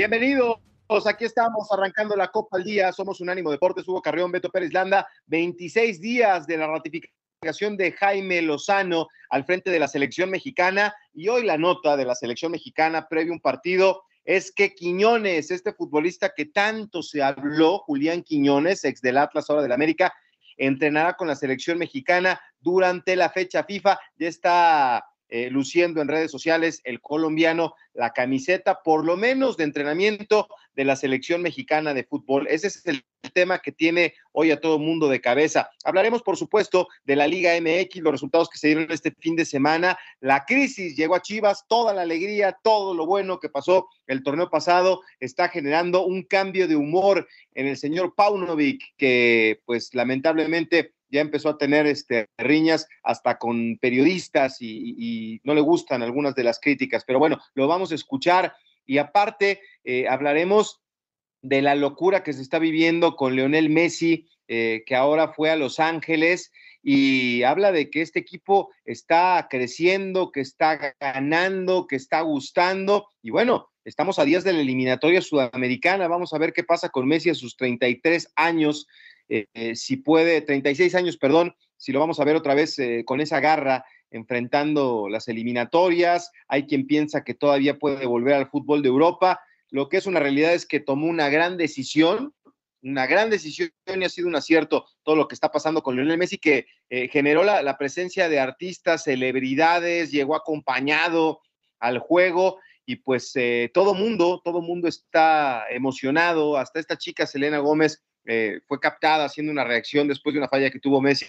Bienvenidos, aquí estamos arrancando la Copa al Día. Somos Unánimo Deportes, Hugo Carrión, Beto Pérez Landa. 26 días de la ratificación de Jaime Lozano al frente de la selección mexicana. Y hoy la nota de la selección mexicana previo a un partido es que Quiñones, este futbolista que tanto se habló, Julián Quiñones, ex del Atlas, ahora del América, entrenará con la selección mexicana durante la fecha FIFA. Ya está eh, luciendo en redes sociales el colombiano la camiseta, por lo menos de entrenamiento de la selección mexicana de fútbol. Ese es el tema que tiene hoy a todo mundo de cabeza. Hablaremos, por supuesto, de la Liga MX, los resultados que se dieron este fin de semana. La crisis llegó a Chivas, toda la alegría, todo lo bueno que pasó el torneo pasado está generando un cambio de humor en el señor Paunovic, que pues lamentablemente ya empezó a tener este, riñas hasta con periodistas y, no le gustan algunas de las críticas, pero bueno, lo vamos a escuchar y aparte eh, hablaremos de la locura que se está viviendo con Leonel Messi, eh, que ahora fue a Los Ángeles y habla de que este equipo está creciendo, que está ganando, que está gustando y bueno, estamos a días de la eliminatoria sudamericana, vamos a ver qué pasa con Messi a sus 33 años eh, eh, si puede, 36 años, perdón, si lo vamos a ver otra vez eh, con esa garra enfrentando las eliminatorias. Hay quien piensa que todavía puede volver al fútbol de Europa. Lo que es una realidad es que tomó una gran decisión, una gran decisión y ha sido un acierto todo lo que está pasando con Lionel Messi, que generó la, la, presencia de artistas, celebridades, llegó acompañado al juego y pues todo mundo, todo mundo está emocionado, hasta esta chica Selena Gómez eh, fue captada haciendo una reacción después de una falla que tuvo Messi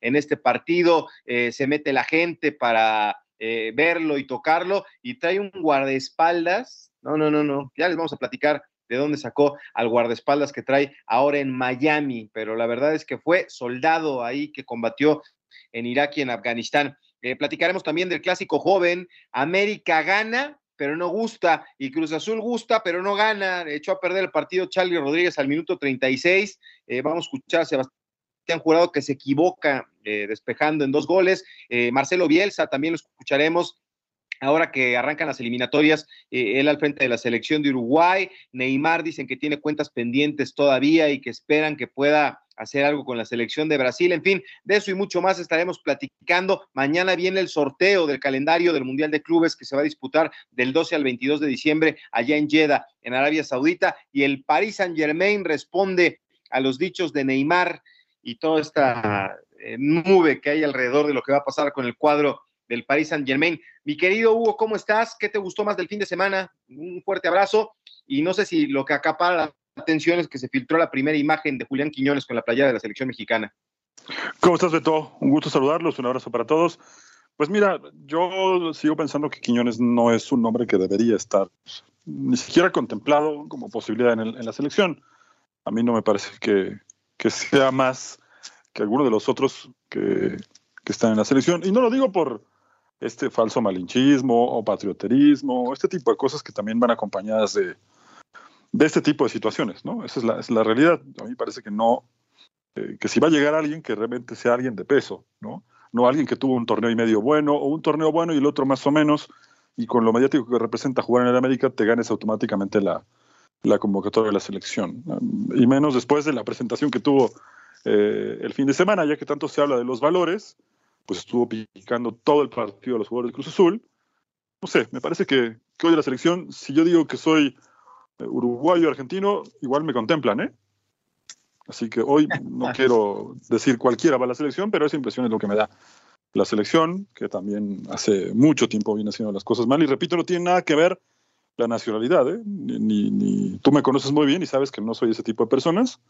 en este partido, eh, se mete la gente para eh, verlo y tocarlo y trae un guardaespaldas, no, no, no, no, ya les vamos a platicar de dónde sacó al guardaespaldas que trae ahora en Miami, pero la verdad es que fue soldado ahí que combatió en Irak y en Afganistán. platicaremos también del clásico joven, América gana, pero no gusta, y Cruz Azul gusta, pero no gana, echó a perder el partido Charlie Rodríguez al minuto 36, eh, vamos a escuchar a Sebastián Jurado que se equivoca eh, despejando en dos goles, eh, Marcelo Bielsa también lo escucharemos, ahora que arrancan las eliminatorias, él al frente de la selección de Uruguay, Neymar dicen que tiene cuentas pendientes todavía y que esperan que pueda hacer algo con la selección de Brasil. En fin, de eso y mucho más estaremos platicando. Mañana viene el sorteo del calendario del Mundial de Clubes que se va a disputar del 12 al 22 de diciembre allá en Jeddah, en Arabia Saudita, y el Paris Saint Germain responde a los dichos de Neymar y toda esta eh, nube que hay alrededor de lo que va a pasar con el cuadro del Paris Saint Germain. Mi querido Hugo, ¿cómo estás? ¿Qué te gustó más del fin de semana? Un fuerte abrazo y no sé si lo que acapara atención es que se filtró la primera imagen de Julián Quiñones con la playa de la selección mexicana. ¿Cómo estás, Beto? Un gusto saludarlos, un abrazo para todos. Pues mira, yo sigo pensando que Quiñones no es un nombre que debería estar ni siquiera contemplado como posibilidad en, la selección. A mí no me parece que, que, sea más que alguno de los otros que, que están en la selección. Y no lo digo por este falso malinchismo o patrioterismo, este tipo de cosas que también van acompañadas de, de este tipo de situaciones, ¿no? Esa es la, es la realidad. A mí parece que no, eh, que si va a llegar alguien, que realmente sea alguien de peso, ¿no? No alguien que tuvo un torneo y medio bueno, o un torneo bueno y el otro más o menos, y con lo mediático que representa jugar en el América, te ganes automáticamente la, la convocatoria de la selección. Y menos después de la presentación que tuvo eh, el fin de semana, ya que tanto se habla de los valores, pues estuvo picando todo el partido de los jugadores de Cruz Azul. No sé, me parece que, que hoy la selección, si yo digo que soy uruguayo, argentino, igual me contemplan, ¿eh? Así que hoy no quiero decir cualquiera va a la selección, pero esa impresión es lo que me da. la selección, que también hace mucho tiempo viene haciendo las cosas mal. Y repito, no tiene nada que ver la nacionalidad. ¿eh? Ni, ni, tú me conoces muy bien y sabes que no soy ese tipo de personas,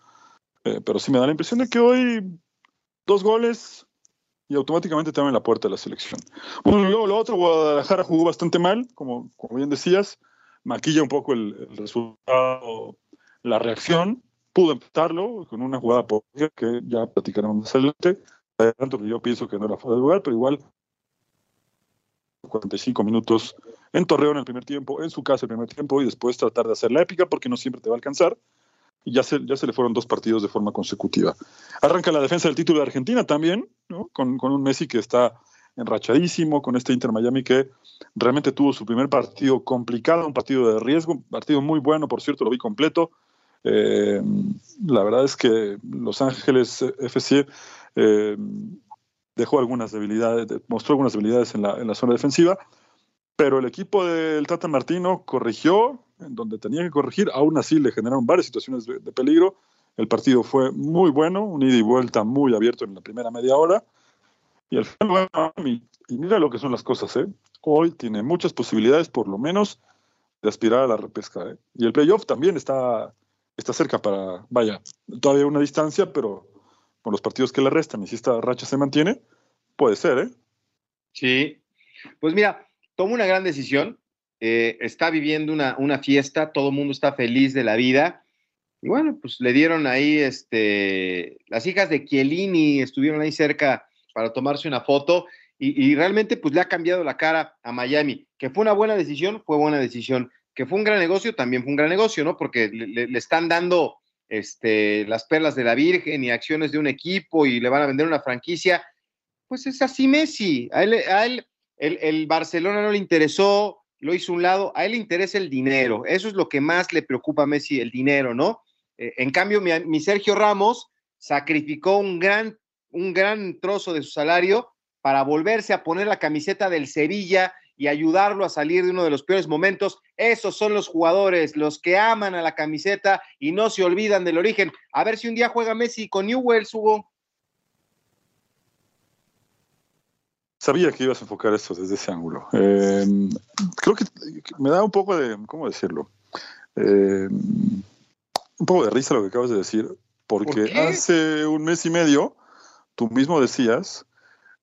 eh, pero sí me da la impresión de que hoy dos goles y automáticamente te abren la puerta de la selección. Bueno, luego lo otro, Guadalajara jugó bastante mal, como, como bien decías, maquilla un poco el, resultado, la reacción, pudo empatarlo con una jugada que ya platicaremos más adelante, tanto yo pienso que no era fuera de lugar, pero igual 45 minutos en Torreón el primer tiempo, en su casa el primer tiempo y después tratar de hacer la épica porque no siempre te va a alcanzar. Y ya se, ya se le fueron dos partidos de forma consecutiva. Arranca la defensa del título de Argentina también, ¿no? con, con un Messi que está enrachadísimo, con este Inter Miami que realmente tuvo su primer partido complicado, un partido de riesgo, un partido muy bueno, por cierto, lo vi completo. Eh, la verdad es que Los Ángeles FC eh, dejó algunas debilidades, mostró algunas debilidades en la, zona defensiva, pero el equipo del Tata Martino corrigió en donde tenía que corregir, aún así le generaron varias situaciones de, de peligro. El partido fue muy bueno, un ida y vuelta muy abierto en la primera media hora. Y al final, bueno, y mira lo que son las cosas, ¿eh? Hoy tiene muchas posibilidades, por lo menos, de aspirar a la repesca. ¿eh? Y el playoff también está, está cerca para, vaya, todavía una distancia, pero con los partidos que le restan y si esta racha se mantiene, puede ser, ¿eh? Sí. Pues mira, toma una gran decisión. Eh, está viviendo una, una fiesta, todo el mundo está feliz de la vida. Y bueno, pues le dieron ahí, este, las hijas de Chiellini estuvieron ahí cerca para tomarse una foto y, y, realmente pues le ha cambiado la cara a Miami. Que fue una buena decisión, fue buena decisión. Que fue un gran negocio, también fue un gran negocio, ¿no? Porque le, están dando este, las perlas de la Virgen y acciones de un equipo y le van a vender una franquicia. Pues es así Messi. A él, a él el, el Barcelona no le interesó, lo hizo un lado, a él le interesa el dinero. Eso es lo que más le preocupa a Messi, el dinero, ¿no? Eh, en cambio, mi, Sergio Ramos sacrificó un gran, un gran trozo de su salario para volverse a poner la camiseta del Sevilla y ayudarlo a salir de uno de los peores momentos. Esos son los jugadores, los que aman a la camiseta y no se olvidan del origen. A ver si un día juega Messi con Newells, Hugo. Sabía que ibas a enfocar esto desde ese ángulo. Eh, creo que me da un poco de, ¿cómo decirlo? Eh, un poco de risa lo que acabas de decir, porque ¿Por hace un mes y medio tú mismo decías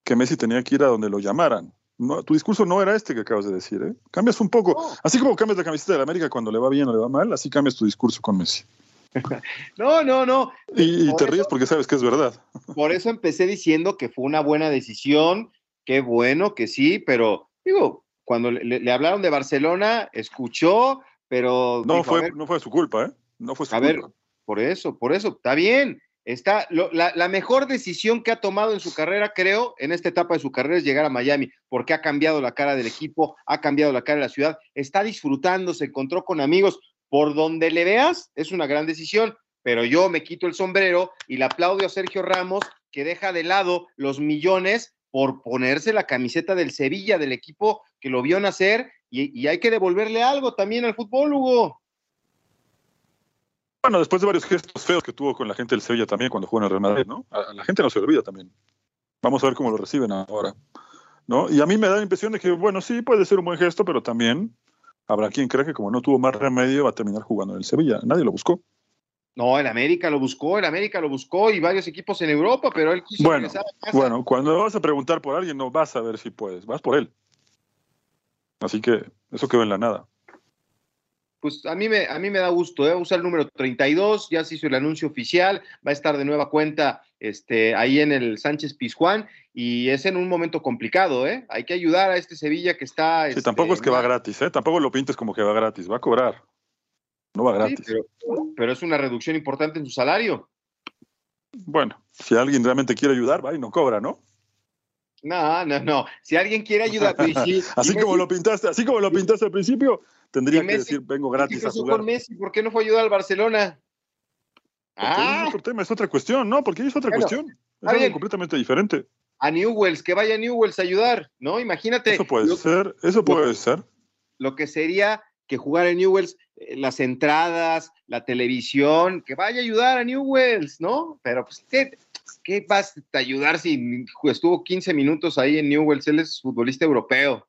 que Messi tenía que ir a donde lo llamaran. No, tu discurso no era este que acabas de decir, ¿eh? Cambias un poco. Oh. Así como cambias la camiseta de la América cuando le va bien o le va mal, así cambias tu discurso con Messi. no, no, no. Y, y te eso, ríes porque sabes que es verdad. Por eso empecé diciendo que fue una buena decisión, qué bueno que sí, pero digo, cuando le, le hablaron de Barcelona, escuchó, pero... No, dijo, fue, ver, no fue su culpa, ¿eh? No fue su a culpa. ver, por eso, por eso, está bien. Está, lo, la, la, mejor decisión que ha tomado en su carrera, creo, en esta etapa de su carrera es llegar a Miami, porque ha cambiado la cara del equipo, ha cambiado la cara de la ciudad, está disfrutando, se encontró con amigos, por donde le veas, es una gran decisión, pero yo me quito el sombrero y le aplaudo a Sergio Ramos, que deja de lado los millones por ponerse la camiseta del Sevilla, del equipo que lo vio nacer, y, hay que devolverle algo también al fútbol, Hugo. Bueno, después de varios gestos feos que tuvo con la gente del Sevilla también cuando jugó en el Real Madrid, ¿no? A la gente no se olvida también. Vamos a ver cómo lo reciben ahora, ¿no? Y a mí me da la impresión de que, bueno, sí, puede ser un buen gesto, pero también habrá quien cree que como no tuvo más remedio va a terminar jugando en el Sevilla. Nadie lo buscó. No, el América lo buscó, el América lo buscó y varios equipos en Europa, pero él quiso bueno, regresar a casa. Bueno, cuando vas a preguntar por alguien no vas a ver si puedes, vas por él. Así que eso quedó en la nada pues a mí me, a mí me da gusto, ¿eh? usa el número 32, ya se hizo el anuncio oficial, va a estar de nueva cuenta este, ahí en el Sánchez Pizjuán y es en un momento complicado, ¿eh? hay que ayudar a este Sevilla que está... Sí, este, tampoco es que va gratis, ¿eh? tampoco lo pintes como que va gratis, va a cobrar, no va gratis. Sí, pero, pero, es una reducción importante en su salario. Bueno, si alguien realmente quiere ayudar, va y no cobra, ¿no? No, no, no. Si alguien quiere ayudar, sí, así como Messi, lo pintaste, así como lo pintaste al principio, tendría que decir vengo gratis a jugar. Messi, ¿Por qué no fue ayudar al Barcelona? Ah. Es otro tema, es otra cuestión, ¿no? Porque es otra cuestión. Es algo completamente diferente. A Newells, que vaya a Newells a ayudar, ¿no? Imagínate. Eso puede lo, ser, eso puede lo, ser. Lo que sería que jugar en Newells, eh, las entradas, la televisión, que vaya a ayudar a Newells, ¿no? Pero pues, ¿qué? ¿qué vas a ayudar si estuvo 15 minutos ahí en Newells? Él es futbolista europeo.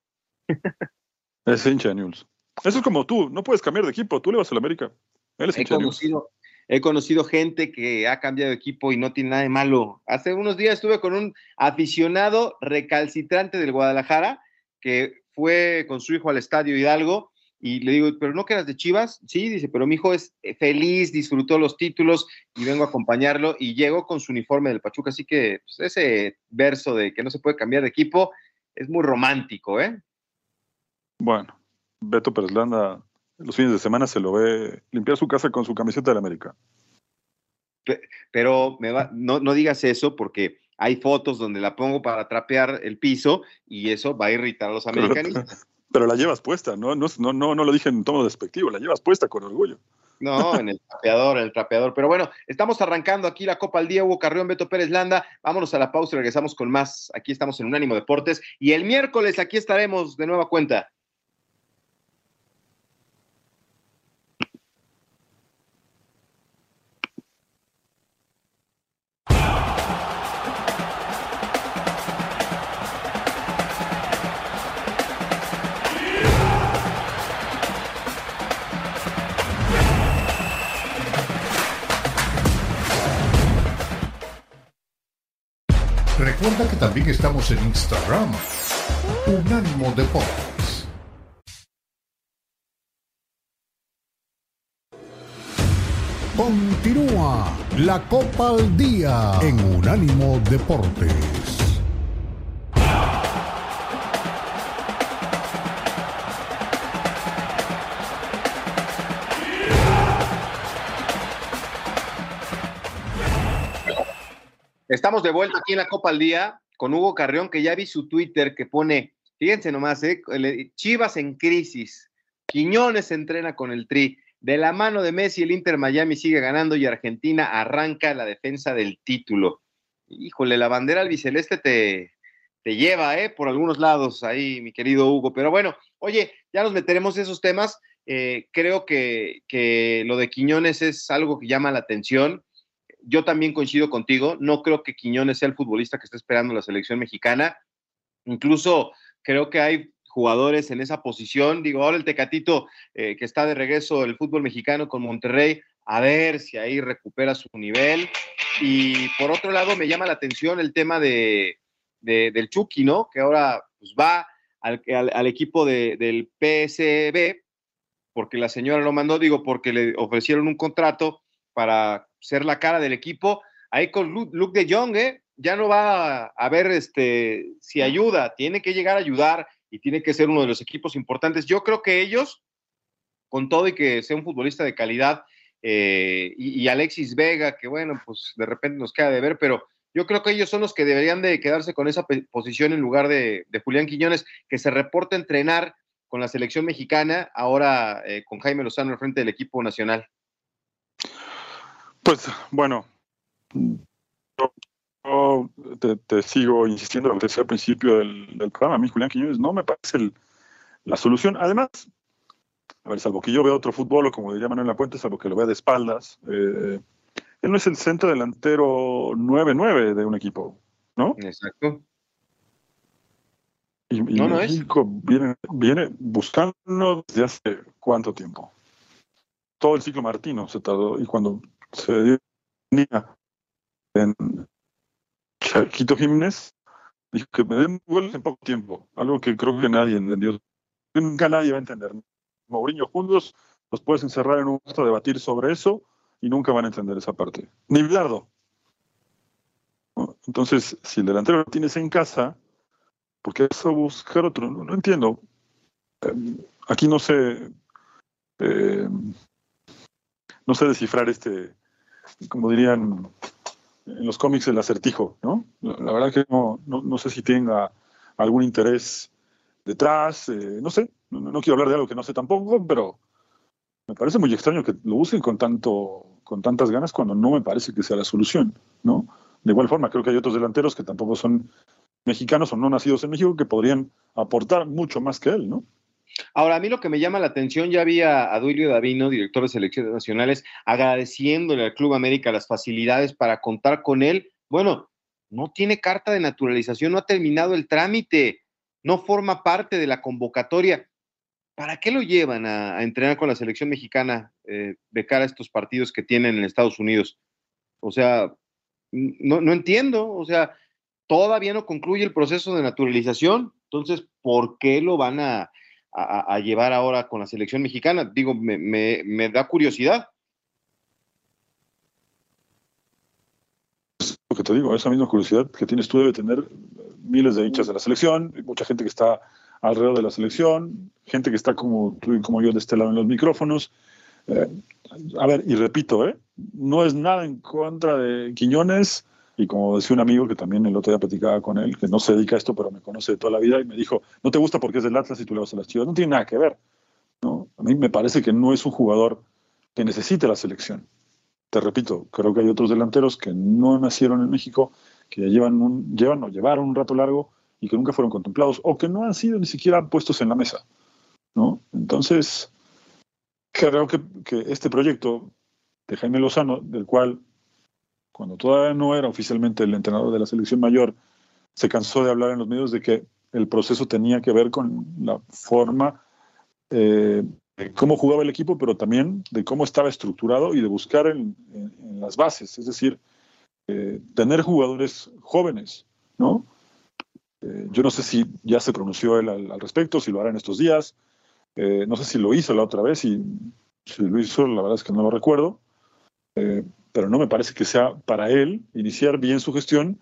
Es hincha de Newells. Eso es como tú, no puedes cambiar de equipo, tú le vas a la América. Él es he, hincha de conocido, he conocido gente que ha cambiado de equipo y no tiene nada de malo. Hace unos días estuve con un aficionado recalcitrante del Guadalajara que fue con su hijo al estadio Hidalgo y le digo, ¿pero no quedas de Chivas? Sí, dice, pero mi hijo es eh, feliz, disfrutó los títulos y vengo a acompañarlo y llegó con su uniforme del Pachuca. Así que pues, ese verso de que no se puede cambiar de equipo es muy romántico, ¿eh? Bueno, Beto Pereslanda los fines de semana se lo ve limpiar su casa con su camiseta de la América. Pero me va, no, no digas eso porque hay fotos donde la pongo para trapear el piso y eso va a irritar a los americanistas. Pero la llevas puesta, ¿no? No, no, no, no lo dije en tono despectivo, la llevas puesta con orgullo. No, en el trapeador, en el trapeador. Pero bueno, estamos arrancando aquí la Copa al Día. Hugo Carrión, Beto Pérez Landa. Vámonos a la pausa y regresamos con más. Aquí estamos en Unánimo Deportes. Y el miércoles aquí estaremos de nueva cuenta. Que también estamos en Instagram. Unánimo Deportes. Continúa la Copa al Día en Unánimo Deportes. Estamos de vuelta aquí en la Copa al Día con Hugo Carrión, que ya vi su Twitter que pone, fíjense nomás, ¿eh? Chivas en crisis, Quiñones entrena con el Tri, de la mano de Messi el Inter Miami sigue ganando y Argentina arranca la defensa del título. Híjole, la bandera albiceleste te, te lleva, ¿eh? Por algunos lados ahí, mi querido Hugo. Pero bueno, oye, ya nos meteremos en esos temas. Eh, creo que, que lo de Quiñones es algo que llama la atención yo también coincido contigo, no creo que Quiñones sea el futbolista que está esperando la selección mexicana. Incluso creo que hay jugadores en esa posición. Digo, ahora el Tecatito eh, que está de regreso el fútbol mexicano con Monterrey, a ver si ahí recupera su nivel. Y por otro lado, me llama la atención el tema de, del Chucky, ¿no? Que ahora pues, va al, equipo del PSB, porque la señora lo mandó, digo, porque le ofrecieron un contrato para ser la cara del equipo. Ahí con Luke, de Jong, ¿eh? ya no va a ver este, si ayuda, tiene que llegar a ayudar y tiene que ser uno de los equipos importantes. Yo creo que ellos, con todo y que sea un futbolista de calidad, eh, y, Alexis Vega, que bueno, pues de repente nos queda de ver, pero yo creo que ellos son los que deberían de quedarse con esa posición en lugar de, Julián Quiñones, que se reporta a entrenar con la selección mexicana, ahora eh, con Jaime Lozano al frente del equipo nacional. Pues bueno, yo te, sigo insistiendo en lo que decía al principio del, programa. A mí, Julián Quiñones, no me parece la solución. Además, a ver, salvo que yo vea otro fútbol, o como diría Manuel Lapuente, salvo que lo vea de espaldas, eh, él no es el centro delantero 9-9 de un equipo, ¿no? Exacto. Y, no, no México viene, viene buscando desde hace cuánto tiempo. Todo el ciclo Martino se tardó. Y cuando se en Chaquito Jiménez, dijo que me den goles en poco tiempo, algo que creo que nadie entendió. Nunca nadie va a entender. Mourinho juntos los puedes encerrar en un a debatir sobre eso y nunca van a entender esa parte. Ni Bilardo. Entonces, si el delantero lo tienes en casa, ¿por qué vas a buscar otro? No, entiendo. Eh, aquí no sé. Eh, no sé descifrar este, como dirían en los cómics, el acertijo, ¿no? La verdad que no, no, sé si tenga algún interés detrás, eh, no sé, no, quiero hablar de algo que no sé tampoco, pero me parece muy extraño que lo usen con, tanto, con tantas ganas cuando no me parece que sea la solución, ¿no? De igual forma, creo que hay otros delanteros que tampoco son mexicanos o no nacidos en México que podrían aportar mucho más que él, ¿no? Ahora, a mí lo que me llama la atención, ya había a Duilio Davino, director de selecciones nacionales, agradeciéndole al Club América las facilidades para contar con él Bueno, no tiene carta de naturalización, no ha terminado el trámite, no forma parte de la convocatoria. ¿Para qué lo llevan a, entrenar con la selección mexicana eh, de cara a estos partidos que tienen en Estados Unidos? O sea, no, no entiendo, o sea, todavía no concluye el proceso de naturalización, entonces, ¿por qué lo van a, a, llevar ahora con la selección mexicana? Digo, me, me, me da curiosidad. Lo que te digo, esa misma curiosidad que tienes tú debe tener miles de hinchas de la selección, mucha gente que está alrededor de la selección, gente que está como tú y como yo de este lado en los micrófonos. Eh, a ver, y repito, ¿eh? no es nada en contra de Quiñones, y como decía un amigo que también el otro día platicaba con él, que no se dedica a esto, pero me conoce de toda la vida, y me dijo, no te gusta porque es del Atlas y tú le vas a las Chivas. No tiene nada que ver. ¿no? A mí me parece que no es un jugador que necesite la selección. Te repito, creo que hay otros delanteros que no nacieron en México, que llevan, un, llevan o llevaron un rato largo y que nunca fueron contemplados, o que no han sido ni siquiera puestos en la mesa. ¿no? Entonces, creo que, que este proyecto de Jaime Lozano, del cual cuando todavía no era oficialmente el entrenador de la selección mayor, se cansó de hablar en los medios de que el proceso tenía que ver con la forma eh, de cómo jugaba el equipo, pero también de cómo estaba estructurado y de buscar en, las bases, es decir, eh, tener jugadores jóvenes, ¿no? Eh, yo no sé si ya se pronunció él al, respecto, si lo hará en estos días, no sé si lo hizo la otra vez y si lo hizo, la verdad es que no lo recuerdo, pero no me parece que sea para él iniciar bien su gestión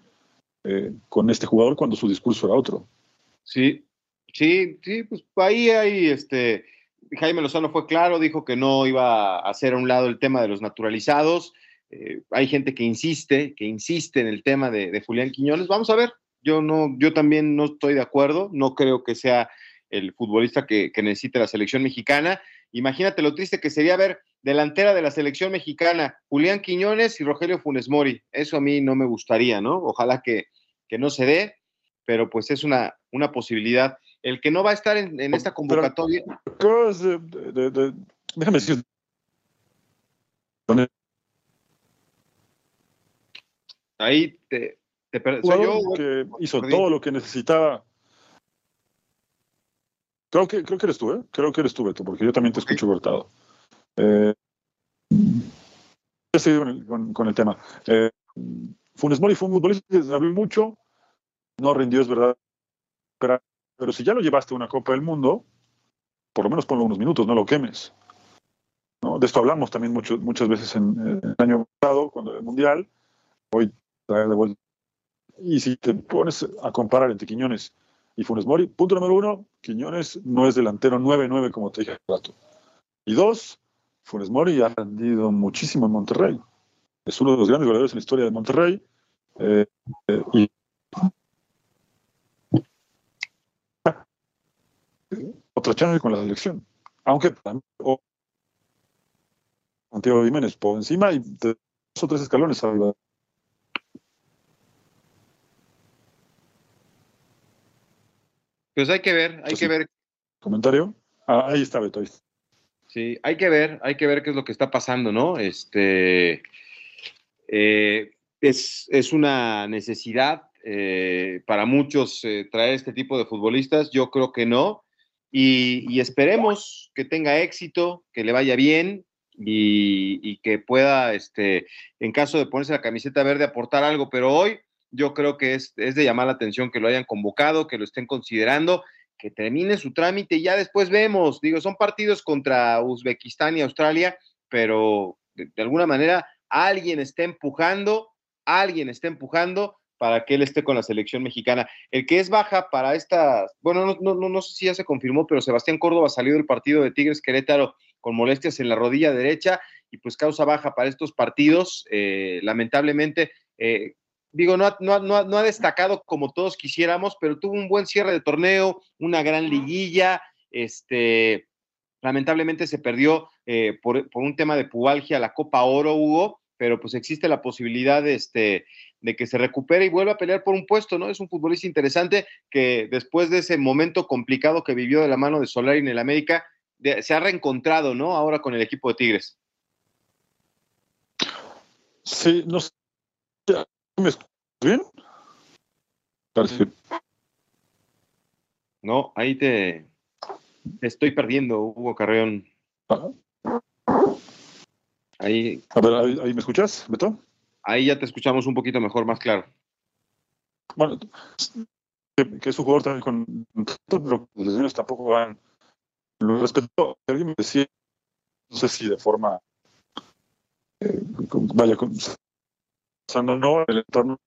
eh, con este jugador cuando su discurso era otro. Sí, sí, sí, pues ahí hay este. Jaime Lozano fue claro, dijo que no iba a hacer a un lado el tema de los naturalizados. Eh, hay gente que insiste, que insiste en el tema de, Julián Quiñones. Vamos a ver. Yo no, yo también no estoy de acuerdo. No creo que sea el futbolista que, que necesite la selección mexicana. Imagínate lo triste que sería ver delantera de la selección mexicana, Julián Quiñones y Rogelio Funes Mori. Eso a mí no me gustaría, ¿no? Ojalá que, no se dé, pero pues es una, una posibilidad. El que no va a estar en, esta convocatoria. déjame decir. Ahí te, te soy yo. Que hizo todo lo que necesitaba. Creo que, creo que eres tú, ¿eh? Creo que eres tú, Beto, porque yo también te escucho cortado. Eh, con, con, el tema. Eh, Funes Mori fue un futbolista que habló mucho, no rindió, es verdad, pero, si ya lo llevaste a una Copa del Mundo, por lo menos ponlo unos minutos, no lo quemes. De esto hablamos también mucho, muchas veces en, el año pasado, cuando el Mundial, hoy traer de vuelta. Y si te pones a comparar entre Quiñones y Funes Mori, punto número uno, Quiñones no es delantero 9-9 como te dije hace rato. Y dos, Funes Mori ha rendido muchísimo en Monterrey. Es uno de los grandes goleadores en la historia de Monterrey. Eh, eh, y otra chance con la selección. Aunque Santiago Jiménez por encima y dos o tres escalones arriba. Pues hay que ver, hay que ver. ¿Comentario? Ah, ahí está Beto. Ahí está. Sí, hay que ver, hay que ver qué es lo que está pasando, ¿no? Este eh, es, una necesidad eh, para muchos eh, traer este tipo de futbolistas, yo creo que no, y, esperemos que tenga éxito, que le vaya bien y, que pueda, este, en caso de ponerse la camiseta verde, aportar algo, pero hoy yo creo que es, es de llamar la atención que lo hayan convocado, que lo estén considerando que termine su trámite y ya después vemos. Digo, son partidos contra Uzbekistán y Australia, pero de, alguna manera alguien está empujando, alguien está empujando para que él esté con la selección mexicana. El que es baja para esta, bueno, no, no, no, sé si ya se confirmó, pero Sebastián Córdoba salió del partido de Tigres Querétaro con molestias en la rodilla derecha y pues causa baja para estos partidos. Eh, lamentablemente, eh, digo, no, no, no, ha destacado como todos quisiéramos, pero tuvo un buen cierre de torneo, una gran liguilla, este, lamentablemente se perdió eh, por, un tema de pubalgia la Copa Oro, Hugo, pero pues existe la posibilidad de, este, de que se recupere y vuelva a pelear por un puesto, ¿no? Es un futbolista interesante que después de ese momento complicado que vivió de la mano de Solari en el América, se ha reencontrado, ¿no? Ahora con el equipo de Tigres. Sí, no sé ¿Bien? Parece. No, ahí te, estoy perdiendo, Hugo Carreón. Ahí. A ver, ahí, me escuchas, Beto? Ahí ya te escuchamos un poquito mejor, más claro. Bueno, que, es un jugador también con. Pero los niños tampoco van. Lo respeto. Alguien me decía, no sé si de forma. Eh, vaya, con, o sea, no, no el entorno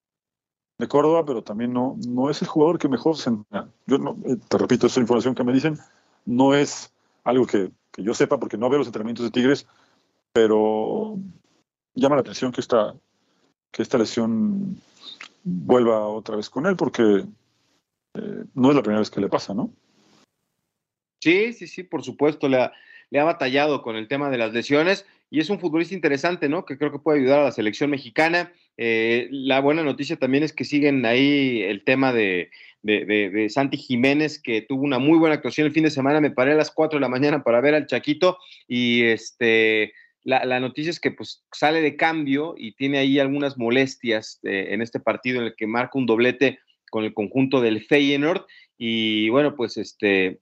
de Córdoba, pero también no, no es el jugador que mejor se Yo no, eh, te repito, esa información que me dicen no es algo que, que, yo sepa porque no veo los entrenamientos de Tigres, pero llama la atención que esta, que esta lesión vuelva otra vez con él porque eh, no es la primera vez que le pasa, ¿no? Sí, sí, sí, por supuesto. Le ha, le ha batallado con el tema de las lesiones y es un futbolista interesante, ¿no? Que creo que puede ayudar a la selección mexicana. Eh, la buena noticia también es que siguen ahí el tema de, Santi Jiménez, que tuvo una muy buena actuación el fin de semana. Me paré a las 4 de la mañana para ver al Chaquito y este. La, noticia es que pues sale de cambio y tiene ahí algunas molestias eh, en este partido en el que marca un doblete con el conjunto del Feyenoord y bueno pues este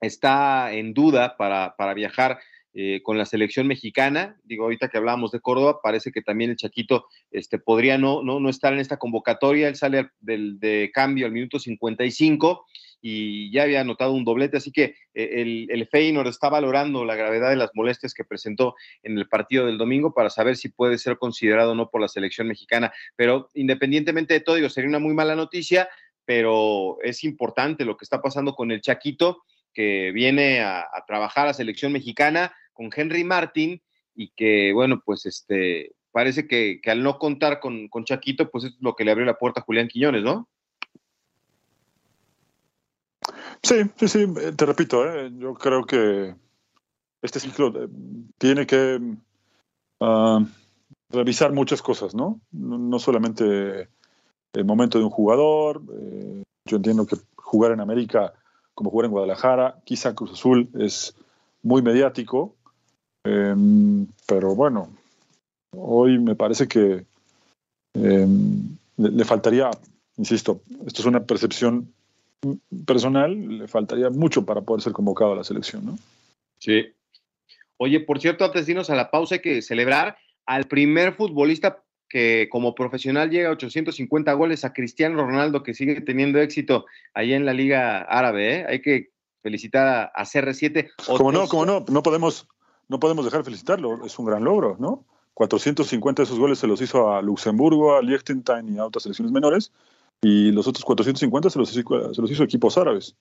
está en duda para viajar eh, con la selección mexicana. Digo, ahorita que hablábamos de Córdoba, parece que también el Chaquito este, podría no, no, no estar en esta convocatoria. Él sale del, de cambio al minuto 55 y ya había anotado un doblete, así que eh, el, el está valorando la gravedad de las molestias que presentó en el partido del domingo para saber si puede ser considerado o no por la selección mexicana. Pero independientemente de todo, digo, sería una muy mala noticia, pero es importante lo que está pasando con el Chaquito que viene a, trabajar a selección mexicana con Henry Martin y que, bueno, pues este, parece que, al no contar con, con, Chaquito, pues es lo que le abrió la puerta a Julián Quiñones, ¿no? Sí, sí, sí, eh, te repito, ¿eh? yo creo que este ciclo eh, tiene que ah, revisar muchas cosas, ¿no? ¿no? solamente el momento de un jugador, yo entiendo que jugar en América como jugar en Guadalajara, quizá Cruz Azul es muy mediático, em, pero bueno, hoy me parece que em, le, faltaría, insisto, esto es una percepción personal, le faltaría mucho para poder ser convocado a la selección, ¿no? Sí. Oye, por cierto, antes de irnos a la pausa, hay que celebrar al primer futbolista que como profesional llega a 850 goles a Cristiano Ronaldo, que sigue teniendo éxito allá en la Liga Árabe. ¿eh? Hay que felicitar a, CR7. Como no, como no, no podemos, no podemos dejar de felicitarlo, es un gran logro, ¿no? 450 de esos goles se los hizo a Luxemburgo, a Liechtenstein y a otras selecciones menores, y los otros 450 se los hizo, se los hizo a equipos árabes.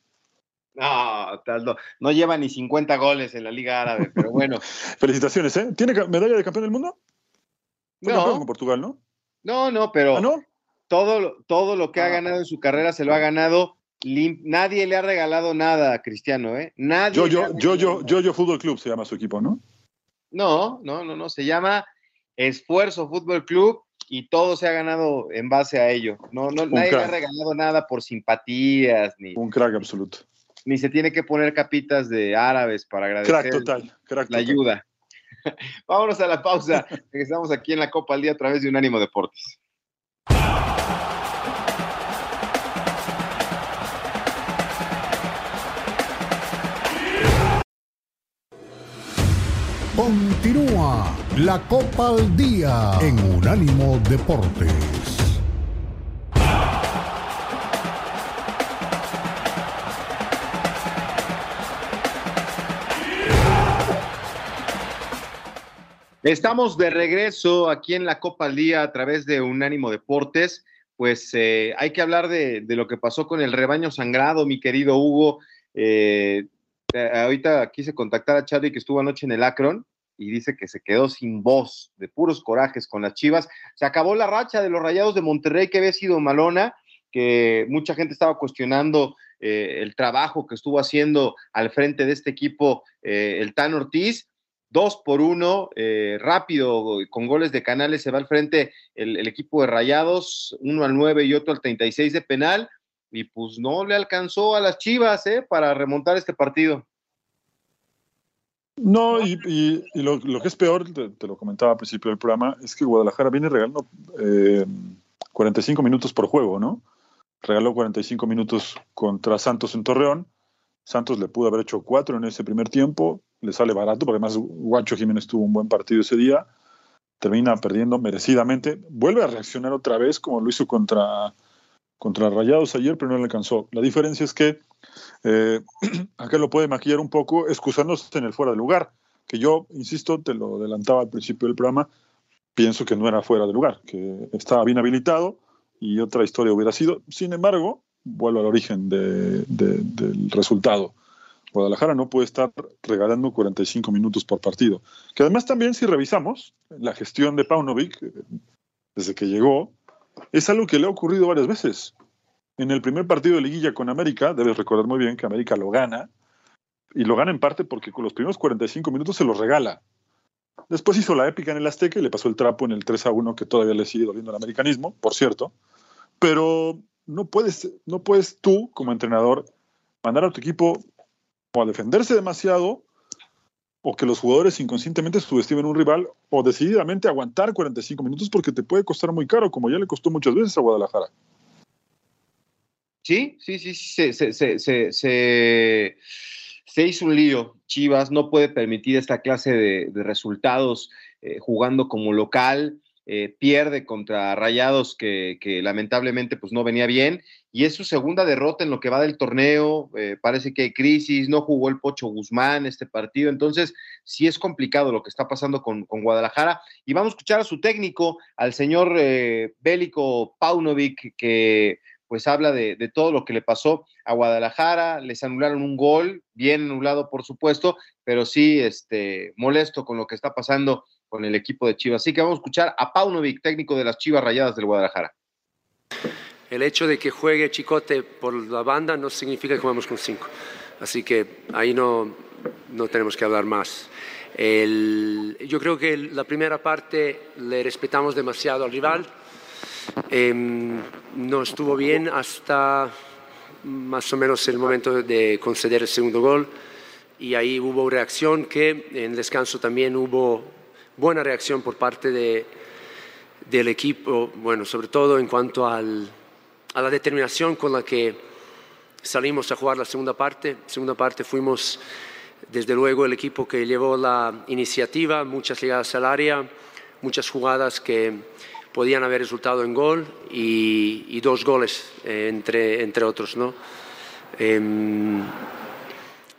No, no, no lleva ni 50 goles en la Liga Árabe, pero bueno. Felicitaciones, ¿eh? ¿Tiene medalla de campeón del mundo? no. con Portugal, ¿no? No, no, pero ¿Ah, no? Todo, todo lo que ha ah. ganado en su carrera se lo ha ganado. Nadie le ha regalado nada a Cristiano, ¿eh? Nadie. Yo, yo, yo, yo, yo, yo, Fútbol Club se llama su equipo, ¿no? No, no, no, no. Se llama Esfuerzo Fútbol Club y todo se ha ganado en base a ello. No, no, nadie le ha regalado nada por simpatías ni. Un crack absoluto. Ni se tiene que poner capitas de árabes para agradecer crack total, crack la ayuda. Vámonos a la pausa. Estamos aquí en la Copa al Día a través de Unánimo Deportes. Continúa la Copa al Día en Unánimo Deportes. Estamos de regreso aquí en la Copa al Día a través de Unánimo Deportes. Pues eh, hay que hablar de, lo que pasó con el rebaño sangrado, mi querido Hugo. Eh, ahorita quise contactar a Chadwick que estuvo anoche en el Akron y dice que se quedó sin voz, de puros corajes con las Chivas. Se acabó la racha de los Rayados de Monterrey que había sido malona, que mucha gente estaba cuestionando el trabajo que estuvo haciendo al frente de este equipo el Tan Ortiz dos por uno, eh, rápido, con goles de Canales, se va al frente el, equipo de Rayados, uno al nueve y otro al 36 de penal, y pues no le alcanzó a las Chivas eh, para remontar este partido. No, y, lo, que es peor, te, lo comentaba al principio del programa, es que Guadalajara viene regalando eh, 45 minutos por juego, ¿no? Regaló 45 minutos contra Santos en Torreón. Santos le pudo haber hecho cuatro en ese primer tiempo, le sale barato, porque además Guacho Jiménez tuvo un buen partido ese día, termina perdiendo merecidamente, vuelve a reaccionar otra vez como lo hizo contra, contra Rayados ayer, pero no le alcanzó. La diferencia es que eh, acá lo puede maquillar un poco, excusándose en el fuera de lugar, que yo, insisto, te lo adelantaba al principio del programa, pienso que no era fuera de lugar, que estaba bien habilitado y otra historia hubiera sido. Sin embargo, vuelvo al origen del resultado. Guadalajara no puede estar regalando 45 minutos por partido. Que además también si revisamos la gestión de Paunovic eh, desde que llegó, es algo que le ha ocurrido varias veces. En el primer partido de liguilla con América, debes recordar muy bien que América lo gana, y lo gana en parte porque con los primeros 45 minutos se los regala. Después hizo la épica en el Azteca y le pasó el trapo en el 3 a 1 que todavía le sigue doliendo al americanismo, por cierto. Pero no puedes, no puedes tú, como entrenador, mandar a tu equipo a defenderse demasiado o que los jugadores inconscientemente subestimen a un rival o decididamente aguantar 45 minutos porque te puede costar muy caro, como ya le costó muchas veces a Guadalajara. Sí, sí, sí, se, se, se, se, hizo un lío. Chivas no puede permitir esta clase de, resultados eh, jugando como local. Eh, pierde contra Rayados que, lamentablemente pues no venía bien y es su segunda derrota en lo que va del torneo, eh, parece que hay crisis, no jugó el Pocho Guzmán este partido, entonces sí es complicado lo que está pasando con, Guadalajara y vamos a escuchar a su técnico, al señor eh, Bélico Paunovic, que pues habla de, de, todo lo que le pasó a Guadalajara, les anularon un gol, bien anulado por supuesto, pero sí este, molesto con lo que está pasando con el equipo de Chivas. Así que vamos a escuchar a Paunovic, técnico de las Chivas Rayadas del Guadalajara. El hecho de que juegue Chicote por la banda no significa que jugamos con cinco. Así que ahí no, no tenemos que hablar más. yo creo que la primera parte le respetamos demasiado al rival. Em, no estuvo bien hasta más o menos el momento de conceder el segundo gol y ahí hubo reacción que en descanso también hubo buena reacción por parte de, del equipo, bueno, sobre todo en cuanto al, a la determinación con la que salimos a jugar la segunda parte. Segunda parte fuimos, desde luego, el equipo que llevó la iniciativa, muchas llegadas al área, muchas jugadas que podían haber resultado en gol y, dos goles, eh, entre, entre otros, ¿no? Em,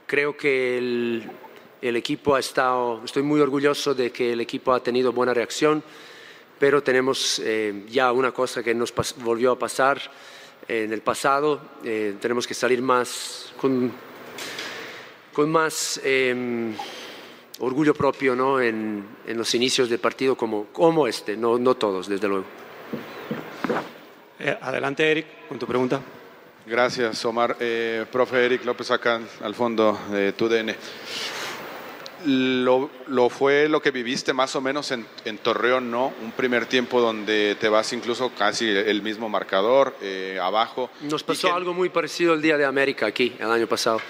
creo que el, el equipo ha estado, estoy muy orgulloso de que el equipo ha tenido buena reacción, pero tenemos eh, ya una cosa que nos volvió a pasar en el pasado, eh, tenemos que salir más con, con más em, orgullo propio ¿no? en, en, los inicios del partido como, como este, no, no todos, desde luego. Eh, adelante, Eric, con tu pregunta. Gracias, Omar. profe Eric López acá al fondo de TUDN lo, lo, fue lo que viviste más o menos en, en, Torreón, ¿no? Un primer tiempo donde te vas incluso casi el mismo marcador, eh, abajo. Nos pasó algo muy parecido el Día de América aquí, el año pasado,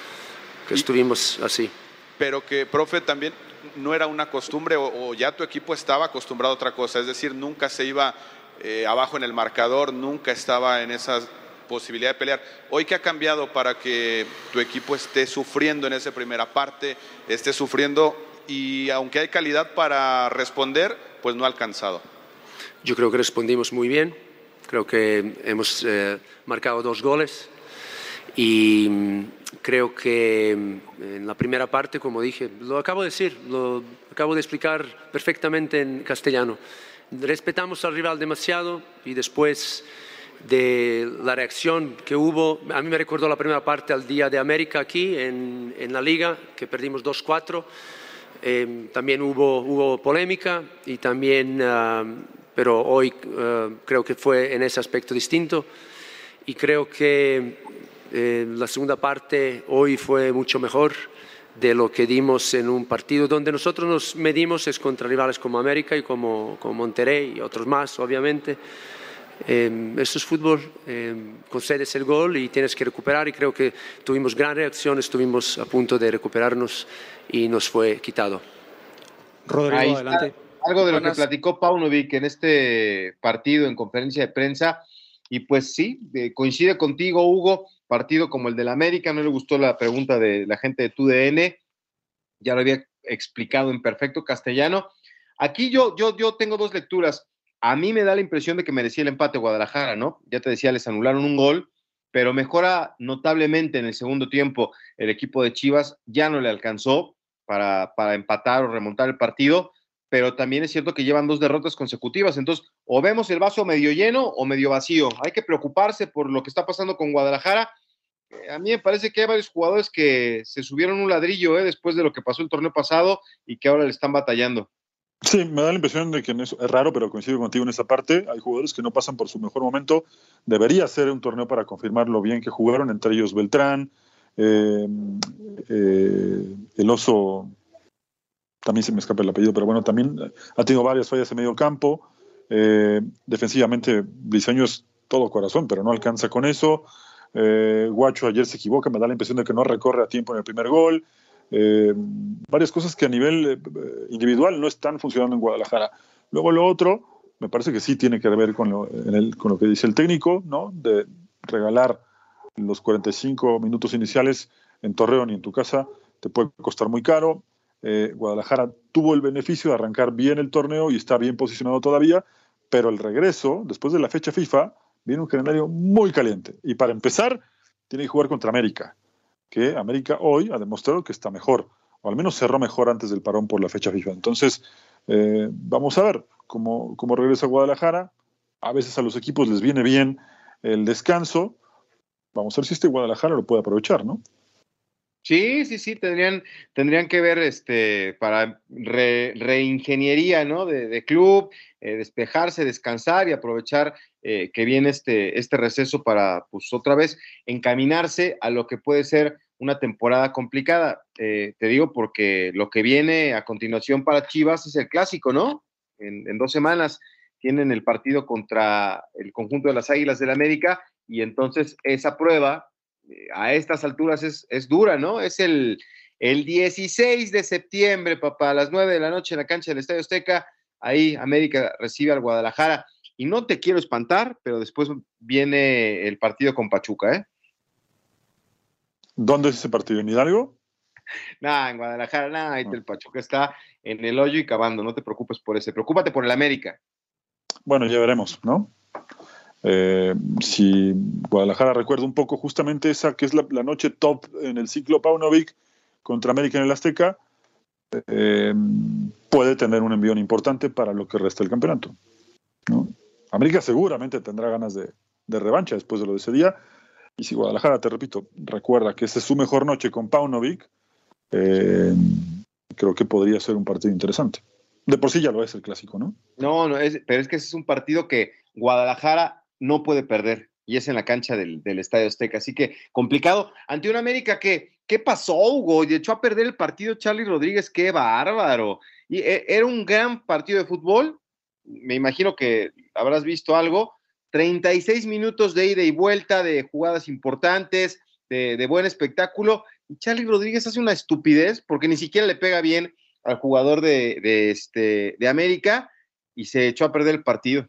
que estuvimos así. Pero que, profe, también no era una costumbre o, ya tu equipo estaba acostumbrado a otra cosa, es decir, nunca se iba eh, abajo en el marcador, nunca estaba en esas posibilidad de pelear. Hoy, ¿qué ha cambiado para que tu equipo esté sufriendo en esa primera parte, esté sufriendo y aunque hay calidad para responder, pues no ha alcanzado? Yo creo que respondimos muy bien, creo que hemos eh, marcado dos goles y mm, creo que mm, en la primera parte, como dije, lo acabo de decir, lo acabo de explicar perfectamente en castellano. Respetamos al rival demasiado y después de la reacción que hubo. A mí me recordó la primera parte al Día de América aquí en, en la liga, que perdimos 2-4. Eh, también hubo, hubo polémica y también, ah, pero hoy ah, creo que fue en ese aspecto distinto y creo que eh, la segunda parte hoy fue mucho mejor de lo que dimos en un partido donde nosotros nos medimos es contra rivales como América y como, como Monterrey y otros más, obviamente. Eh, esto es fútbol, eh, concedes el gol y tienes que recuperar y creo que tuvimos gran reacción, estuvimos a punto de recuperarnos y nos fue quitado. Rodrigo, adelante. algo de lo que platicó Paunovic en este partido en conferencia de prensa. Y pues sí, coincide contigo, Hugo, partido como el del América, no le gustó la pregunta de la gente de TUDN, ya lo había explicado en perfecto castellano. Aquí yo, yo, yo tengo dos lecturas. A mí me da la impresión de que merecía el empate Guadalajara, ¿no? Ya te decía, les anularon un gol, pero mejora notablemente en el segundo tiempo. El equipo de Chivas ya no le alcanzó para, para empatar o remontar el partido, pero también es cierto que llevan dos derrotas consecutivas. Entonces, o vemos el vaso medio lleno o medio vacío. Hay que preocuparse por lo que está pasando con Guadalajara. Eh, a mí me parece que hay varios jugadores que se subieron un ladrillo ¿eh? después de lo que pasó el torneo pasado y que ahora le están batallando. Sí, me da la impresión de que es raro, pero coincido contigo en esa parte. Hay jugadores que no pasan por su mejor momento. Debería ser un torneo para confirmar lo bien que jugaron, entre ellos Beltrán, eh, eh, el oso, también se me escapa el apellido, pero bueno, también ha tenido varias fallas en medio campo. Eh, defensivamente, Briseño es todo corazón, pero no alcanza con eso. Guacho ayer se equivoca, me da la impresión de que no recorre a tiempo en el primer gol. Eh, varias cosas que a nivel eh, individual no están funcionando en Guadalajara. Luego lo otro, me parece que sí tiene que ver con lo, con lo que dice el técnico, ¿no? De regalar los 45 minutos iniciales en Torreón y en tu casa te puede costar muy caro. Eh, Guadalajara tuvo el beneficio de arrancar bien el torneo y está bien posicionado todavía, pero el regreso, después de la fecha FIFA, viene un calendario muy caliente. Y para empezar, tiene que jugar contra América que América hoy ha demostrado que está mejor, o al menos cerró mejor antes del parón por la fecha FIFA. Entonces, eh, vamos a ver cómo, cómo regresa Guadalajara. A veces a los equipos les viene bien el descanso. Vamos a ver si este Guadalajara lo puede aprovechar, ¿no? Sí, sí, sí, tendrían, tendrían que ver este para reingeniería ¿no? de, club, eh, despejarse, descansar y aprovechar eh, que viene este, este receso para, pues otra vez, encaminarse a lo que puede ser una temporada complicada. Eh, te digo porque lo que viene a continuación para Chivas es el clásico, ¿no? En, en dos semanas tienen el partido contra el conjunto de las Águilas del la América y entonces esa prueba a estas alturas es, es dura, ¿no? Es el, el 16 de septiembre, papá, a las 9 de la noche en la cancha del Estadio Azteca. Ahí América recibe al Guadalajara. Y no te quiero espantar, pero después viene el partido con Pachuca, ¿eh? ¿Dónde es ese partido? ¿En Hidalgo? Nada, en Guadalajara, nada, ahí el Pachuca está en el hoyo y cavando, no te preocupes por ese, preocúpate por el América. Bueno, ya veremos, ¿no? Eh, si Guadalajara recuerda un poco justamente esa que es la, noche top en el ciclo Paunovic contra América en el Azteca, eh, puede tener un envión importante para lo que resta del campeonato. América seguramente tendrá ganas de, revancha después de lo de ese día. Y si Guadalajara, te repito, recuerda que esa es su mejor noche con Paunovic, eh, creo que podría ser un partido interesante. De por sí ya lo es el clásico, ¿no? No, no, es, pero es que ese es un partido que Guadalajara no puede perder y es en la cancha del, Estadio Azteca. Así que complicado. Ante una América que, ¿qué pasó, Hugo? Y echó a perder el partido Charlie Rodríguez, qué bárbaro. Y e, era un gran partido de fútbol. Me imagino que habrás visto algo. 36 minutos de ida y vuelta, de jugadas importantes, de, buen espectáculo. Charlie Rodríguez hace una estupidez porque ni siquiera le pega bien al jugador de, de, este, de América y se echó a perder el partido.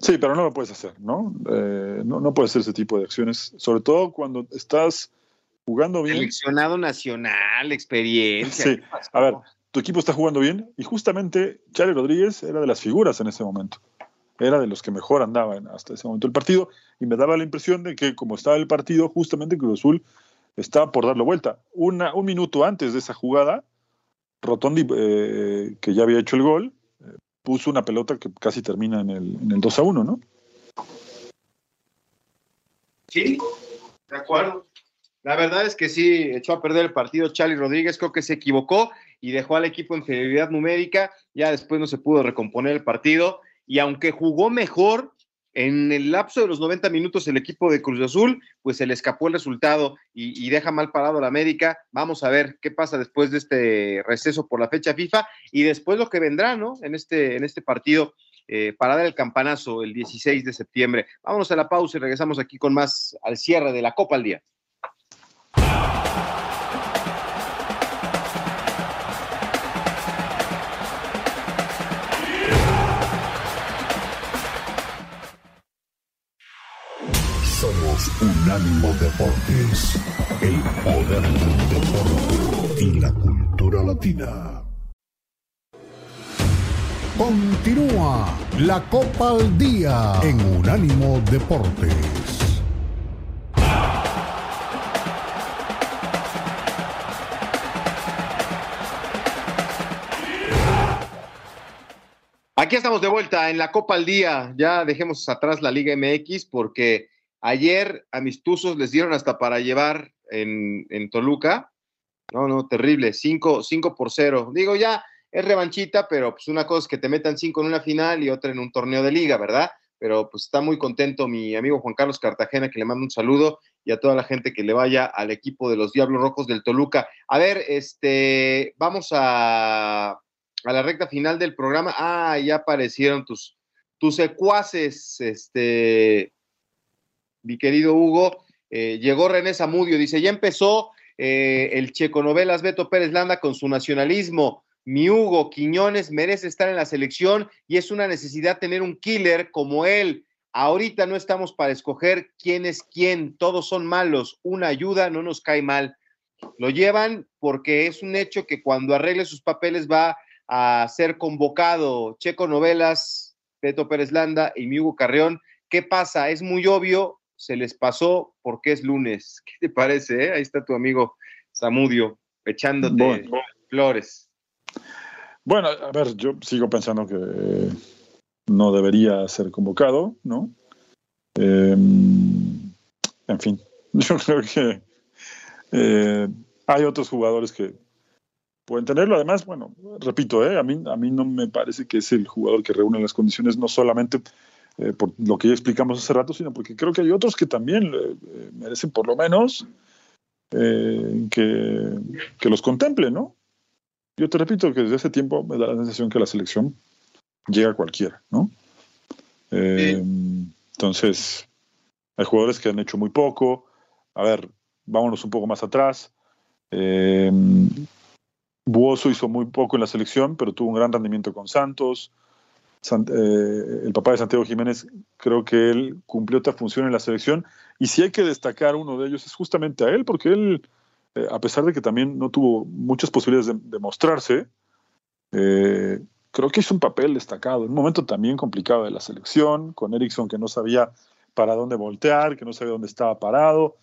Sí, pero no lo puedes hacer, ¿no? Eh, no, no puedes hacer ese tipo de acciones, sobre todo cuando estás jugando bien. Seleccionado nacional, experiencia. Sí, a ver, tu equipo está jugando bien y justamente Charlie Rodríguez era de las figuras en ese momento. Era de los que mejor andaban hasta ese momento el partido y me daba la impresión de que como estaba el partido, justamente Cruz Azul estaba por darle vuelta. Una, un minuto antes de esa jugada, Rotondi, eh, que ya había hecho el gol, puso una pelota que casi termina en el, en el 2 a 1, ¿no? Sí, de acuerdo. La verdad es que sí, echó a perder el partido Charlie Rodríguez, creo que se equivocó y dejó al equipo en inferioridad numérica, ya después no se pudo recomponer el partido y aunque jugó mejor, en el lapso de los 90 minutos el equipo de Cruz Azul, pues se le escapó el resultado y, deja mal parado a la América. Vamos a ver qué pasa después de este receso por la fecha FIFA y después lo que vendrá, ¿no? En este, en este partido eh, para dar el campanazo el 16 de septiembre. Vámonos a la pausa y regresamos aquí con más al cierre de la Copa al Día. Unánimo Deportes, el poder del deporte y la cultura latina. Continúa la Copa al Día en Unánimo Deportes. Aquí estamos de vuelta en la Copa al Día. Ya dejemos atrás la Liga MX porque ayer a les dieron hasta para llevar en, Toluca. No, no, terrible. 5 por 0. Digo, ya es revanchita, pero pues una cosa es que te metan 5 en una final y otra en un torneo de liga, ¿verdad? Pero pues está muy contento mi amigo Juan Carlos Cartagena, que le mando un saludo, y a toda la gente que le vaya al equipo de los Diablos Rojos del Toluca. A ver, este, vamos a a la recta final del programa. Ah, ya aparecieron tus, tus secuaces, este, mi querido Hugo. Eh, llegó René Zamudio, dice, ya empezó eh, el Checo Novelas Beto Pérez Landa con su nacionalismo. Mi Hugo Quiñones merece estar en la selección y es una necesidad tener un killer como él. Ahorita no estamos para escoger quién es quién, todos son malos, una ayuda no nos cae mal. Lo llevan porque es un hecho que cuando arregle sus papeles va a ser convocado Checo Novelas, Beto Pérez Landa y Hugo Carreón. ¿Qué pasa? Es muy obvio, se les pasó porque es lunes. ¿Qué te parece? Eh? Ahí está tu amigo Samudio echándote flores. Bueno, a ver, yo sigo pensando que no debería ser convocado, ¿no? Em, en fin, yo creo que eh, hay otros jugadores que pueden tenerlo. Además, bueno, repito, ¿eh? a, mí, a mí no me parece que es el jugador que reúne las condiciones, no solamente eh, por lo que ya explicamos hace rato, sino porque creo que hay otros que también eh, merecen por lo menos que, que, los contemple, ¿no? Yo te repito que desde ese tiempo me da la sensación que la selección llega a cualquiera, ¿no? Entonces, hay jugadores que han hecho muy poco. A ver, vámonos un poco más atrás. Eh, Buoso hizo muy poco en la selección, pero tuvo un gran rendimiento con Santos. Eh, el papá de Santiago Jiménez, creo que él cumplió otra función en la selección. Y si hay que destacar uno de ellos es justamente a él, porque él, eh, a pesar de que también no tuvo muchas posibilidades de, mostrarse, eh, creo que hizo un papel destacado. En un momento también complicado de la selección, con Erickson que no sabía para dónde voltear, que no sabía dónde estaba parado.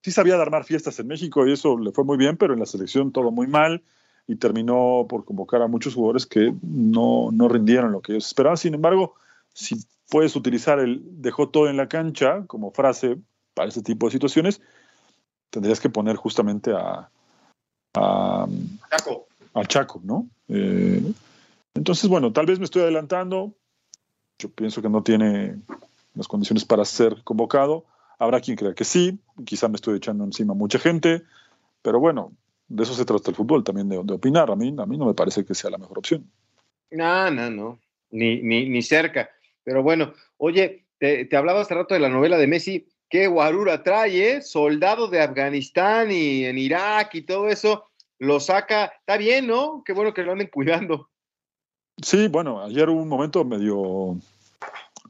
Sí sabía de armar fiestas en México y eso le fue muy bien, pero en la selección todo muy mal y terminó por convocar a muchos jugadores que no, no rindieron lo que ellos esperaban. Sin embargo, si puedes utilizar el dejó todo en la cancha como frase para ese tipo de situaciones, tendrías que poner justamente a, a, Chaco. a Chaco, ¿no? Eh, entonces, bueno, tal vez me estoy adelantando. Yo pienso que no tiene las condiciones para ser convocado. Habrá quien crea que sí, quizá me estoy echando encima mucha gente, pero bueno, de eso se trata el fútbol, también de, opinar. A mí, a mí no me parece que sea la mejor opción. No, no, no, ni, ni, ni cerca. Pero bueno, oye, te, hablaba hace rato de la novela de Messi. Qué guarura trae, ¿eh? Soldado de Afganistán y en Irak y todo eso. Lo saca. Está bien, ¿no? Qué bueno que lo anden cuidando. Sí, bueno, ayer hubo un momento medio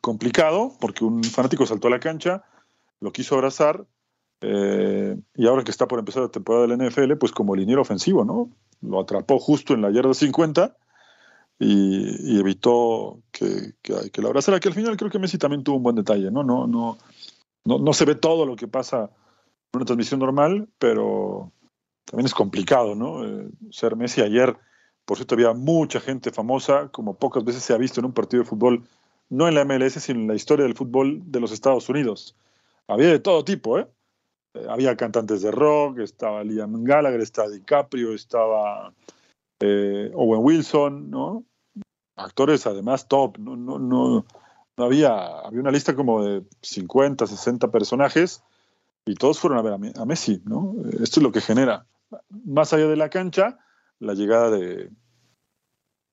complicado porque un fanático saltó a la cancha, lo quiso abrazar eh, y ahora que está por empezar la temporada del NFL, pues como liniero ofensivo, ¿no? Lo atrapó justo en la yarda 50 y, evitó que, que, que, lo abrazara, que al final creo que Messi también tuvo un buen detalle, ¿no? No, no, no, no se ve todo lo que pasa en una transmisión normal, pero también es complicado, ¿no? Eh, ser Messi ayer, por cierto, había mucha gente famosa, como pocas veces se ha visto en un partido de fútbol, no en la MLS, sino en la historia del fútbol de los Estados Unidos. Había de todo tipo, ¿eh? Eh, había cantantes de rock, estaba Liam Gallagher, estaba DiCaprio, estaba eh, Owen Wilson, ¿no? Actores además top, no, no, no, había, había una lista como de 50, 60 personajes y todos fueron a ver a, Messi, ¿no? Esto es lo que genera, más allá de la cancha, la llegada de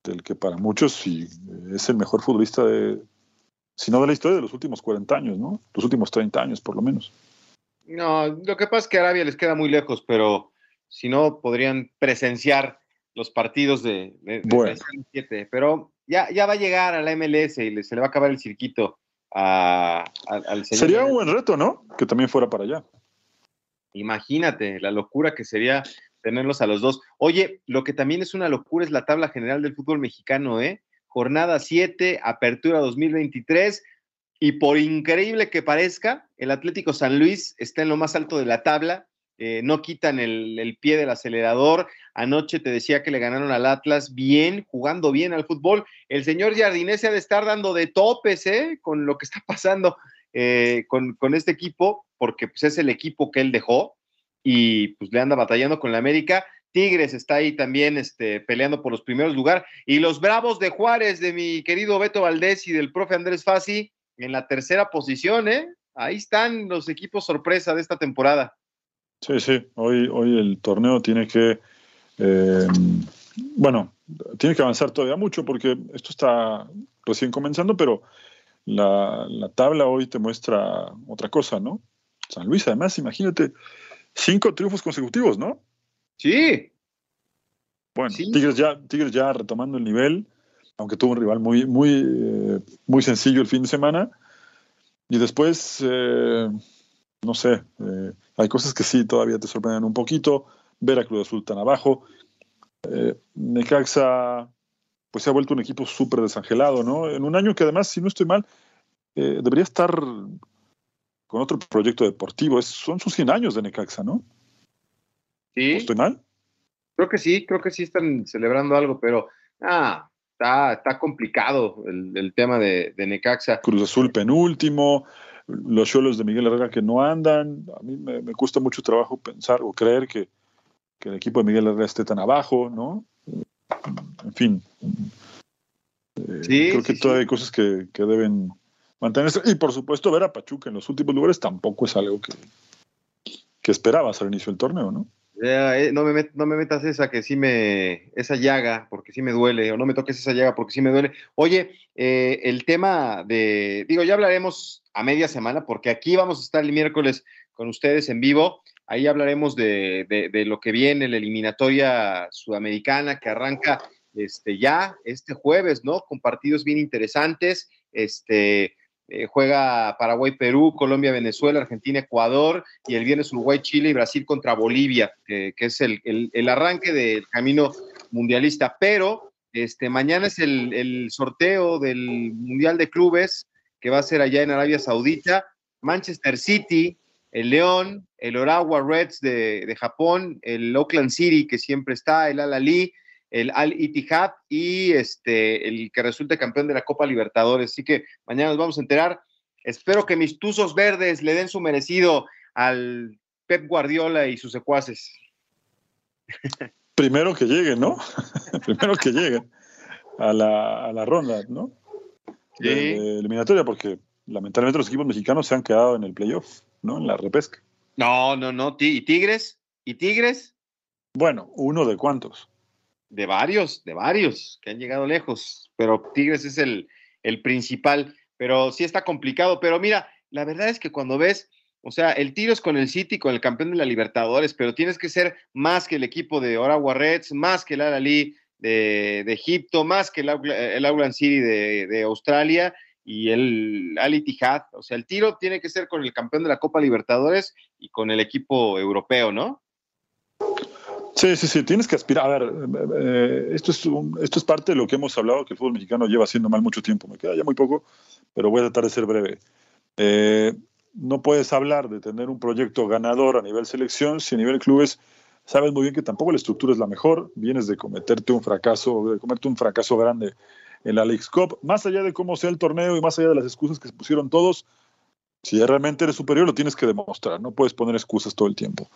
del que para muchos sí, es el mejor futbolista de, si no de la historia de los últimos 40 años, ¿no? Los últimos 30 años, por lo menos. No, lo que pasa es que Arabia les queda muy lejos, pero si no, podrían presenciar los partidos de, de, Pero ya, ya va a llegar a la MLS y se le va a acabar el cirquito a, al señor. Sería un buen reto, ¿no? Que también fuera para allá. Imagínate la locura que sería tenerlos a los dos. Oye, lo que también es una locura es la tabla general del fútbol mexicano, ¿eh? Jornada 7, apertura 2023. Y por increíble que parezca, el Atlético San Luis está en lo más alto de la tabla. Eh, no quitan el, pie del acelerador. Anoche te decía que le ganaron al Atlas bien, jugando bien al fútbol. El señor Jardinés se ha de estar dando de topes ¿eh? con lo que está pasando eh, con, con, este equipo, porque pues, es el equipo que él dejó y pues le anda batallando con la América. Tigres está ahí también este, peleando por los primeros lugares. Y los Bravos de Juárez, de mi querido Beto Valdés y del profe Andrés Fassi, en la tercera posición, ¿eh? Ahí están los equipos sorpresa de esta temporada. Sí, sí, hoy, hoy el torneo tiene que, eh, bueno, tiene que avanzar todavía mucho porque esto está recién comenzando, pero la, la tabla hoy te muestra otra cosa, ¿no? San Luis, además, imagínate, cinco triunfos consecutivos, ¿no? Sí. Bueno, sí. Tigres, ya, Tigres ya retomando el nivel, aunque tuvo un rival muy, muy, eh, muy sencillo el fin de semana. Y después, eh, no sé, eh, hay cosas que sí todavía te sorprenden un poquito. Ver a Cruz Azul tan abajo. Necaxa, pues se ha vuelto un equipo súper desangelado, ¿no? En un año que además, si no estoy mal, debería estar con otro proyecto deportivo. Es, son sus 100 años de Necaxa, ¿no? Sí. ¿Estoy mal? Creo que sí, creo que sí están celebrando algo, pero ah, está, está complicado el, el tema de, de, Necaxa. Cruz Azul penúltimo, los cholos de Miguel Herrera que no andan. A mí me, me cuesta mucho trabajo pensar o creer que, que, el equipo de Miguel Herrera esté tan abajo, ¿no? En fin. Eh, sí, creo que sí, todavía sí. hay cosas que, que deben mantenerse. Y por supuesto, ver a Pachuca en los últimos lugares tampoco es algo que, que esperabas al inicio del torneo, ¿no? Eh, no, me met, no me metas esa que sí me, esa llaga, porque sí me duele, o no me toques esa llaga porque sí me duele. Oye, eh, el tema de, digo, ya hablaremos a media semana, porque aquí vamos a estar el miércoles con ustedes en vivo. Ahí hablaremos de, de, de lo que viene, la eliminatoria sudamericana que arranca este, ya este jueves, ¿no? Con partidos bien interesantes. Este, eh, juega Paraguay, Perú, Colombia, Venezuela, Argentina, Ecuador y el viernes Uruguay, Chile y Brasil contra Bolivia, que, que es el, el, arranque del camino mundialista. Pero este, mañana es el, el, sorteo del Mundial de Clubes que va a ser allá en Arabia Saudita. Manchester City, el León, el Orawa Reds de, de Japón, el Oakland City que siempre está, el Al Ali, el Al Ittihad y este, el que resulte campeón de la Copa Libertadores. Así que mañana nos vamos a enterar. Espero que mis tuzos verdes le den su merecido al Pep Guardiola y sus secuaces. Primero que lleguen, ¿no? Primero que lleguen a la, a la ronda, ¿no? Sí. De, de eliminatoria, porque lamentablemente los equipos mexicanos se han quedado en el playoff, ¿no? En la repesca. No, no, no. ¿Y Tigres? ¿Y Tigres? Bueno, uno de cuántos de varios, de varios que han llegado lejos, pero Tigres es el, el, principal, pero sí está complicado, pero mira, la verdad es que cuando ves, o sea, el tiro es con el City, con el campeón de la Libertadores, pero tienes que ser más que el equipo de Orawa Reds, más que el Al-Ali de, de, Egipto, más que el, el Auckland City de, de Australia y el Al Ittihad, o sea, el tiro tiene que ser con el campeón de la Copa Libertadores y con el equipo europeo, ¿no? Sí, sí, sí, tienes que aspirar. A ver, eh, esto, es un, esto es parte de lo que hemos hablado, que el fútbol mexicano lleva haciendo mal mucho tiempo. Me queda ya muy poco, pero voy a tratar de ser breve. Eh, no puedes hablar de tener un proyecto ganador a nivel selección si a nivel clubes sabes muy bien que tampoco la estructura es la mejor. Vienes de cometerte un fracaso, de comerte un fracaso grande en la Leagues Cup. Más allá de cómo sea el torneo y más allá de las excusas que se pusieron todos, si realmente eres superior, lo tienes que demostrar. No puedes poner excusas todo el tiempo.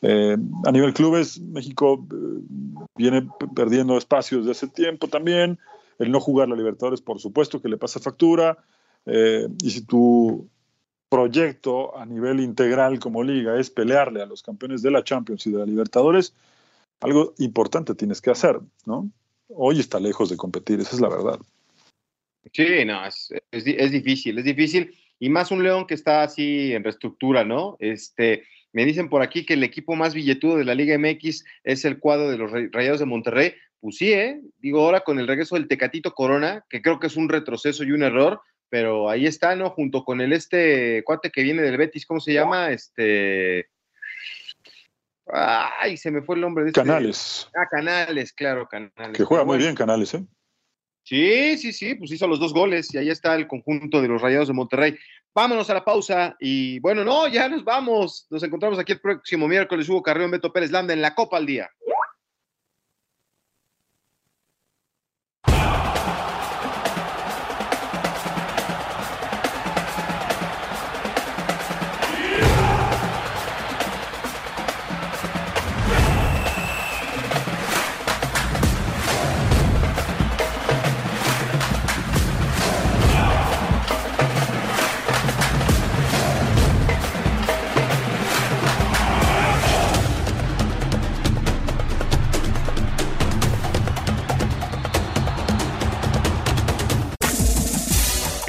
Eh, a nivel clubes, México eh, viene perdiendo espacios de hace tiempo también. El no jugar la Libertadores, por supuesto, que le pasa factura. Eh, y si tu proyecto a nivel integral como liga es pelearle a los campeones de la Champions y de la Libertadores, algo importante tienes que hacer, ¿no? Hoy está lejos de competir, esa es la verdad. Sí, no, es, es difícil, es difícil. Y más un León que está así en reestructura, ¿no? Este, me dicen por aquí que el equipo más billetudo de la Liga MX es el cuadro de los Rayados de Monterrey. Pues sí, ¿eh? Digo, ahora con el regreso del Tecatito Corona, que creo que es un retroceso y un error, pero ahí está, ¿no? Junto con el este cuate que viene del Betis, ¿cómo se llama? Este. Ay, se me fue el nombre de este. Canales. Ah, Canales, claro, Canales. Que juega muy bien Canales, ¿eh? Sí, sí, sí, pues hizo los dos goles y ahí está el conjunto de los Rayados de Monterrey. Vámonos a la pausa y bueno, no, ya nos vamos. Nos encontramos aquí el próximo miércoles. Hugo Carrión, Beto Pérez Landa en la Copa al Día.